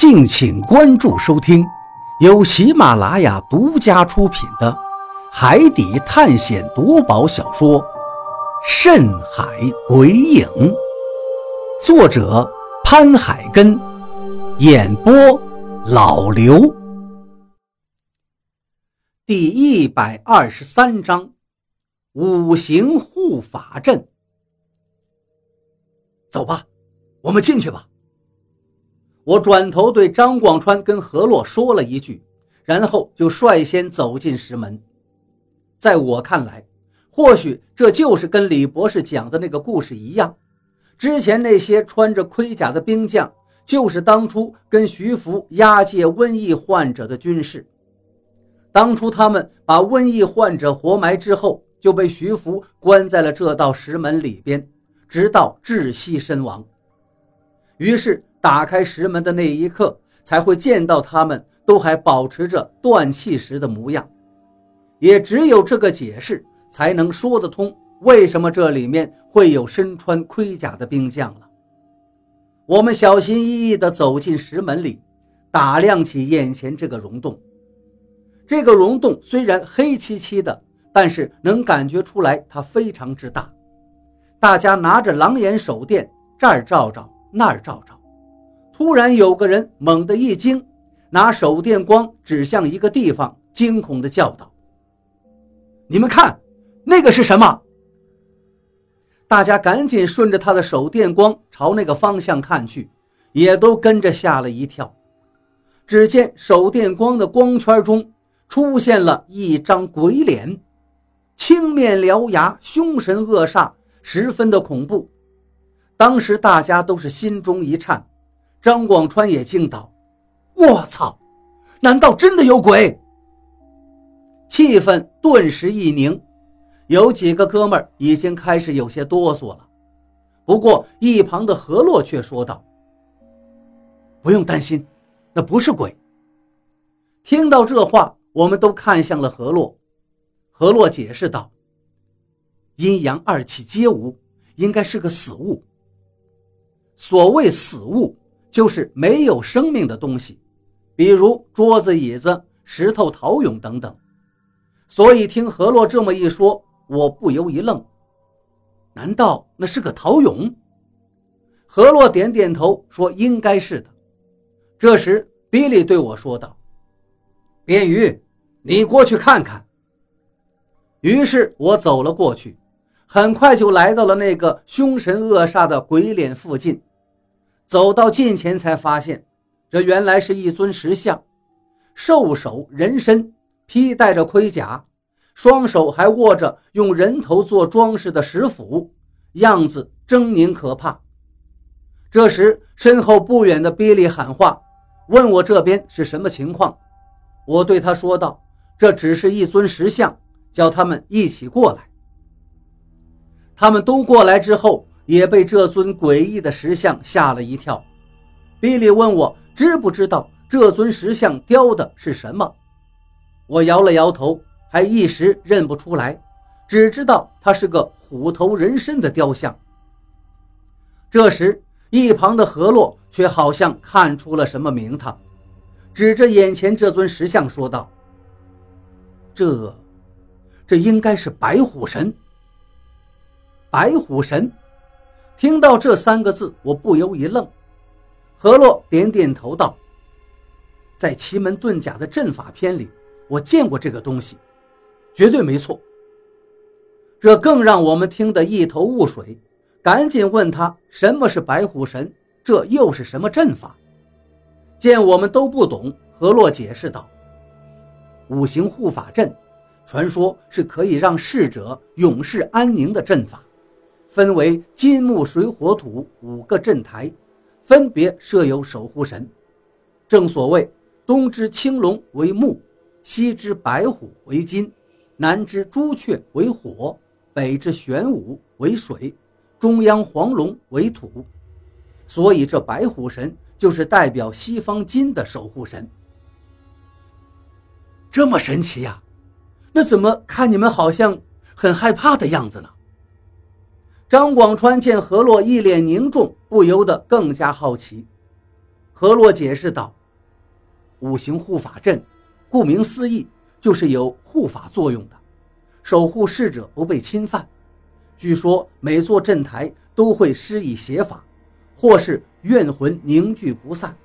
敬请关注收听，由喜马拉雅独家出品的《海底探险夺宝小说》《深海鬼影》，作者潘海根，演播老刘。第一百二十三章，五行护法阵。走吧，我们进去吧。我转头对张广川跟何洛说了一句，然后就率先走进石门。在我看来，或许这就是跟李博士讲的那个故事一样，之前那些穿着盔甲的兵将，就是当初跟徐福押解瘟疫患者的军士。当初他们把瘟疫患者活埋之后，就被徐福关在了这道石门里边，直到窒息身亡。于是。打开石门的那一刻，才会见到他们都还保持着断气时的模样。也只有这个解释，才能说得通为什么这里面会有身穿盔甲的兵将了。我们小心翼翼地走进石门里，打量起眼前这个溶洞。这个溶洞虽然黑漆漆的，但是能感觉出来它非常之大。大家拿着狼眼手电，这儿照照，那儿照照。突然，有个人猛地一惊，拿手电光指向一个地方，惊恐地叫道：“你们看，那个是什么？”大家赶紧顺着他的手电光朝那个方向看去，也都跟着吓了一跳。只见手电光的光圈中出现了一张鬼脸，青面獠牙，凶神恶煞，十分的恐怖。当时大家都是心中一颤。张广川也惊道：“我操，难道真的有鬼？”气氛顿时一凝，有几个哥们儿已经开始有些哆嗦了。不过一旁的何洛却说道：“不用担心，那不是鬼。”听到这话，我们都看向了何洛。何洛解释道：“阴阳二气皆无，应该是个死物。所谓死物。”就是没有生命的东西，比如桌子、椅子、石头、陶俑等等。所以听何洛这么一说，我不由一愣：难道那是个陶俑？何洛点点头说：“应该是的。”这时，比利对我说道：“便鱼，你过去看看。”于是我走了过去，很快就来到了那个凶神恶煞的鬼脸附近。走到近前，才发现，这原来是一尊石像，兽首人身，披戴着盔甲，双手还握着用人头做装饰的石斧，样子狰狞可怕。这时，身后不远的比利喊话，问我这边是什么情况。我对他说道：“这只是一尊石像，叫他们一起过来。”他们都过来之后。也被这尊诡异的石像吓了一跳。比利问我知不知道这尊石像雕的是什么，我摇了摇头，还一时认不出来，只知道它是个虎头人身的雕像。这时，一旁的何洛却好像看出了什么名堂，指着眼前这尊石像说道：“这，这应该是白虎神。白虎神。”听到这三个字，我不由一愣。何洛点点头道：“在奇门遁甲的阵法篇里，我见过这个东西，绝对没错。”这更让我们听得一头雾水，赶紧问他什么是白虎神，这又是什么阵法？见我们都不懂，何洛解释道：“五行护法阵，传说是可以让逝者永世安宁的阵法。”分为金木水火土五个镇台，分别设有守护神。正所谓东之青龙为木，西之白虎为金，南之朱雀为火，北之玄武为水，中央黄龙为土。所以这白虎神就是代表西方金的守护神。这么神奇呀？那怎么看你们好像很害怕的样子呢？张广川见何洛一脸凝重，不由得更加好奇。何洛解释道：“五行护法阵，顾名思义，就是有护法作用的，守护逝者不被侵犯。据说每座阵台都会施以邪法，或是怨魂凝聚不散。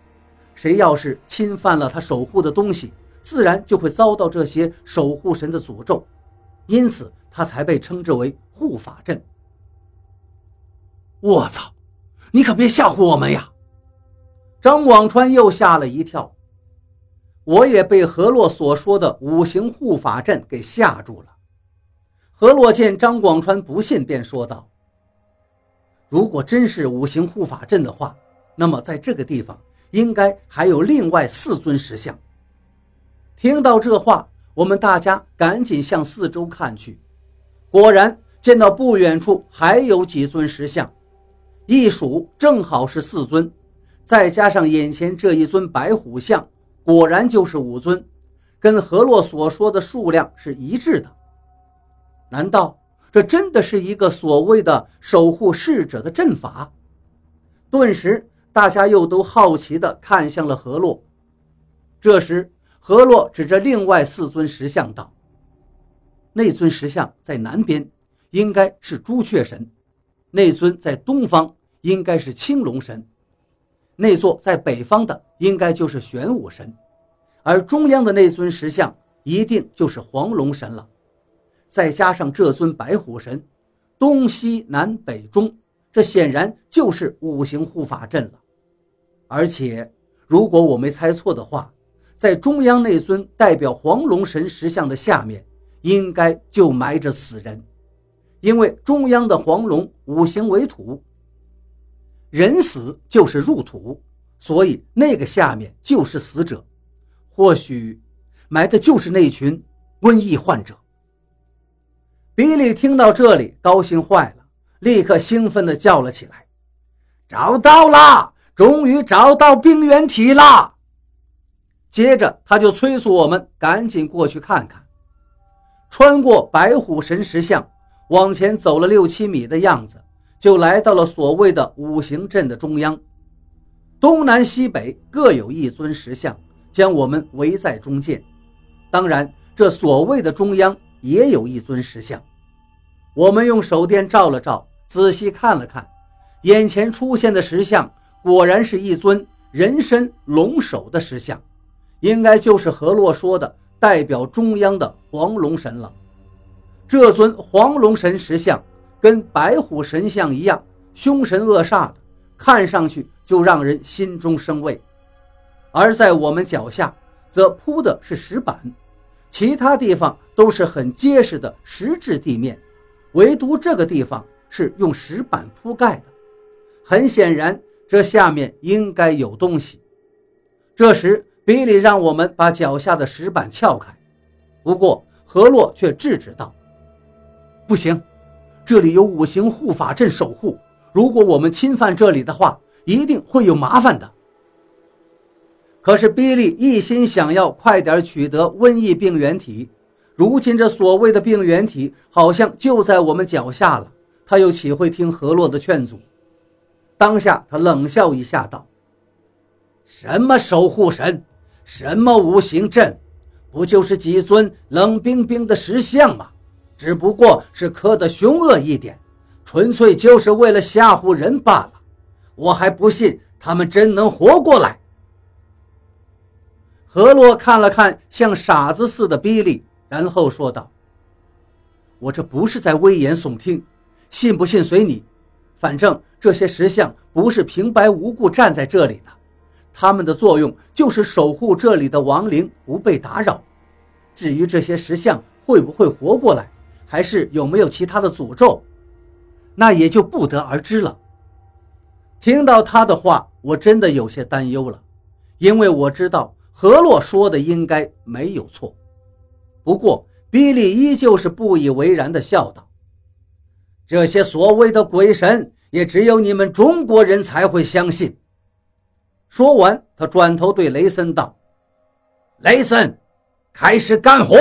谁要是侵犯了他守护的东西，自然就会遭到这些守护神的诅咒。因此，他才被称之为护法阵。”我操！你可别吓唬我们呀！张广川又吓了一跳，我也被何洛所说的五行护法阵给吓住了。何洛见张广川不信，便说道：“如果真是五行护法阵的话，那么在这个地方应该还有另外四尊石像。”听到这话，我们大家赶紧向四周看去，果然见到不远处还有几尊石像，一数正好是四尊。再加上眼前这一尊白虎像，果然就是五尊，跟何洛所说的数量是一致的。难道这真的是一个所谓的守护逝者的阵法？顿时，大家又都好奇地看向了何洛。这时，何洛指着另外四尊石像道：“那尊石像在南边，应该是朱雀神；那尊在东方，应该是青龙神。”那座在北方的应该就是玄武神，而中央的那尊石像一定就是黄龙神了。再加上这尊白虎神，东西南北中，这显然就是五行护法阵了。而且，如果我没猜错的话，在中央那尊代表黄龙神石像的下面，应该就埋着死人，因为中央的黄龙五行为土。人死就是入土，所以那个下面就是死者，或许埋的就是那群瘟疫患者。比利听到这里，高兴坏了，立刻兴奋地叫了起来：“找到了！终于找到病原体了！”接着他就催促我们赶紧过去看看。穿过白虎神石像，往前走了六七米的样子。就来到了所谓的五行阵的中央，东南西北各有一尊石像，将我们围在中间。当然，这所谓的中央也有一尊石像。我们用手电照了照，仔细看了看，眼前出现的石像果然是一尊人身龙首的石像，应该就是何洛说的代表中央的黄龙神了。这尊黄龙神石像。跟白虎神像一样凶神恶煞的，看上去就让人心中生畏。而在我们脚下，则铺的是石板，其他地方都是很结实的石质地面，唯独这个地方是用石板铺盖的。很显然，这下面应该有东西。这时，比利让我们把脚下的石板撬开，不过何洛却制止道：“不行。”这里有五行护法阵守护，如果我们侵犯这里的话，一定会有麻烦的。可是比利一心想要快点取得瘟疫病原体，如今这所谓的病原体好像就在我们脚下了，他又岂会听何洛的劝阻？当下他冷笑一下道：“什么守护神，什么五行阵，不就是几尊冷冰冰的石像吗？”只不过是刻得凶恶一点，纯粹就是为了吓唬人罢了。我还不信他们真能活过来。何洛看了看像傻子似的比利，然后说道：“我这不是在危言耸听，信不信随你。反正这些石像不是平白无故站在这里的，他们的作用就是守护这里的亡灵不被打扰。至于这些石像会不会活过来？”还是有没有其他的诅咒，那也就不得而知了。听到他的话，我真的有些担忧了，因为我知道何洛说的应该没有错。不过，比利依旧是不以为然地笑道：“这些所谓的鬼神，也只有你们中国人才会相信。”说完，他转头对雷森道：“雷森，开始干活。”